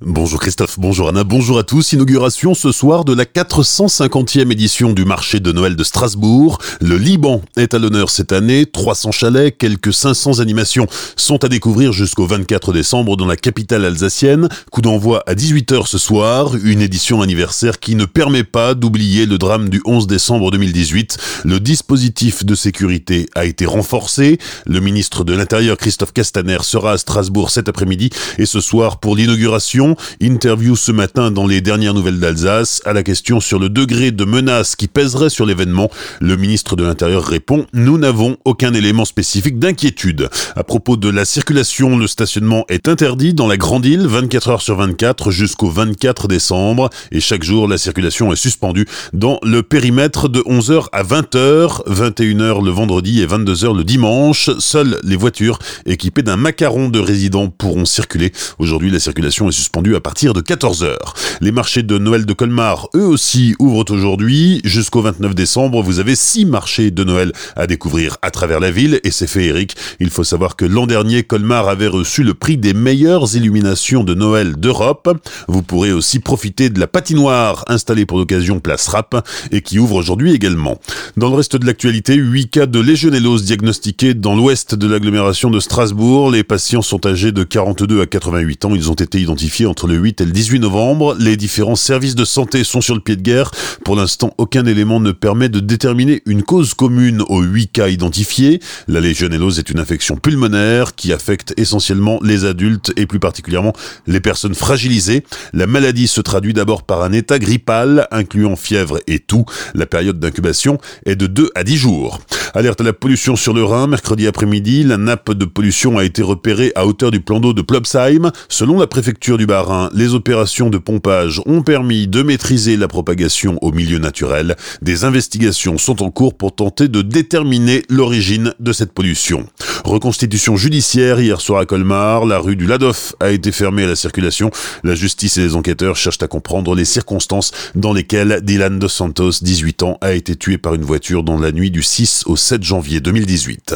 Bonjour Christophe, bonjour Anna, bonjour à tous. Inauguration ce soir de la 450e édition du marché de Noël de Strasbourg. Le Liban est à l'honneur cette année. 300 chalets, quelques 500 animations sont à découvrir jusqu'au 24 décembre dans la capitale alsacienne. Coup d'envoi à 18h ce soir. Une édition anniversaire qui ne permet pas d'oublier le drame du 11 décembre 2018. Le dispositif de sécurité a été renforcé. Le ministre de l'Intérieur Christophe Castaner sera à Strasbourg cet après-midi et ce soir pour l'inauguration Interview ce matin dans les dernières nouvelles d'Alsace. À la question sur le degré de menace qui pèserait sur l'événement, le ministre de l'Intérieur répond Nous n'avons aucun élément spécifique d'inquiétude. À propos de la circulation, le stationnement est interdit dans la Grande Île 24 heures sur 24 jusqu'au 24 décembre et chaque jour la circulation est suspendue dans le périmètre de 11h à 20h, 21h le vendredi et 22h le dimanche. Seules les voitures équipées d'un macaron de résident pourront circuler. Aujourd'hui, la circulation est suspendue à partir de 14h. Les marchés de Noël de Colmar, eux aussi, ouvrent aujourd'hui. Jusqu'au 29 décembre, vous avez six marchés de Noël à découvrir à travers la ville et c'est féerique. Il faut savoir que l'an dernier, Colmar avait reçu le prix des meilleures illuminations de Noël d'Europe. Vous pourrez aussi profiter de la patinoire installée pour l'occasion place Rap et qui ouvre aujourd'hui également. Dans le reste de l'actualité, 8 cas de légionellose diagnostiqués dans l'ouest de l'agglomération de Strasbourg. Les patients sont âgés de 42 à 88 ans. Ils ont été identifiés entre le 8 et le 18 novembre. Les différents services de santé sont sur le pied de guerre. Pour l'instant, aucun élément ne permet de déterminer une cause commune aux 8 cas identifiés. La légionellose est une infection pulmonaire qui affecte essentiellement les adultes et plus particulièrement les personnes fragilisées. La maladie se traduit d'abord par un état grippal incluant fièvre et toux. La période d'incubation est de 2 à 10 jours. Alerte à la pollution sur le Rhin, mercredi après-midi, la nappe de pollution a été repérée à hauteur du plan d'eau de Plobsheim. Selon la préfecture du Bas-Rhin, les opérations de pompage ont permis de maîtriser la propagation au milieu naturel. Des investigations sont en cours pour tenter de déterminer l'origine de cette pollution. Reconstitution judiciaire hier soir à Colmar, la rue du Ladoff a été fermée à la circulation. La justice et les enquêteurs cherchent à comprendre les circonstances dans lesquelles Dylan Dos Santos, 18 ans, a été tué par une voiture dans la nuit du 6 au 7 janvier 2018.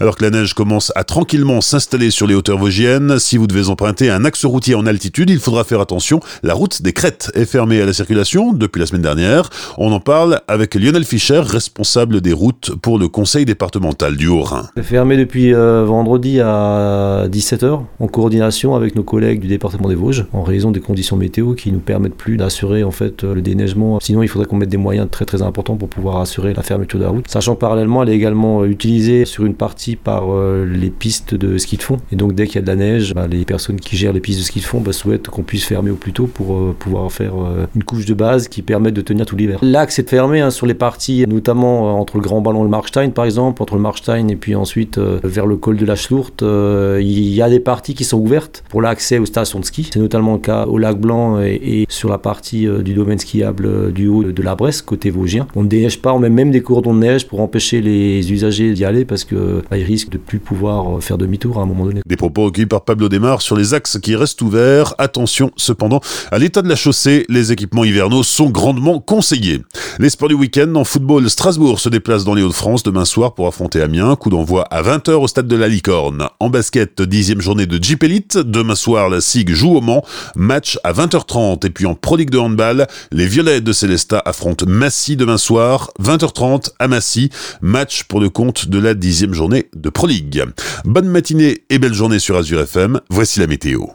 Alors que la neige commence à tranquillement s'installer sur les hauteurs vosgiennes, si vous devez emprunter un axe routier en altitude, il faudra faire attention. La route des Crêtes est fermée à la circulation depuis la semaine dernière. On en parle avec Lionel Fischer, responsable des routes pour le conseil départemental du Haut-Rhin. Fermée depuis euh, vendredi à 17h en coordination avec nos collègues du département des Vosges en raison des conditions météo qui nous permettent plus d'assurer en fait le déneigement. Sinon, il faudrait qu'on mette des moyens très très importants pour pouvoir assurer la fermeture de la route. Sachant que elle est également utilisée sur une partie par euh, les pistes de ski de fond. Et donc dès qu'il y a de la neige, bah, les personnes qui gèrent les pistes de ski de fond bah, souhaitent qu'on puisse fermer au plus tôt pour euh, pouvoir faire euh, une couche de base qui permette de tenir tout l'hiver. L'axe est fermé hein, sur les parties, notamment entre le Grand Ballon et le Markstein par exemple, entre le Markstein et puis ensuite vers le col de la Schlourte. Il y a des parties qui sont ouvertes pour l'accès aux stations de ski. C'est notamment le cas au lac Blanc et, sur la partie du domaine skiable du haut de la Bresse, côté vosgien. On ne déneige pas, on met même des cordons de neige pour empêcher les usagers d'y aller parce que bah, risque de plus pouvoir euh, faire demi-tour à un moment donné. Des propos recueillis par Pablo Desmar sur les axes qui restent ouverts. Attention cependant à l'état de la chaussée, les équipements hivernaux sont grandement conseillés. Les sports du week-end en football, Strasbourg se déplace dans les Hauts-de-France demain soir pour affronter Amiens. Coup d'envoi à 20h au stade de la Licorne. En basket, dixième journée de Jeep Elite. Demain soir, la SIG joue au Mans. Match à 20h30. Et puis en Pro de handball, les Violets de Célestat affrontent Massy demain soir. 20h30 à Massy. Match pour le compte de la dixième journée de Pro League. Bonne matinée et belle journée sur Azure FM, voici la météo.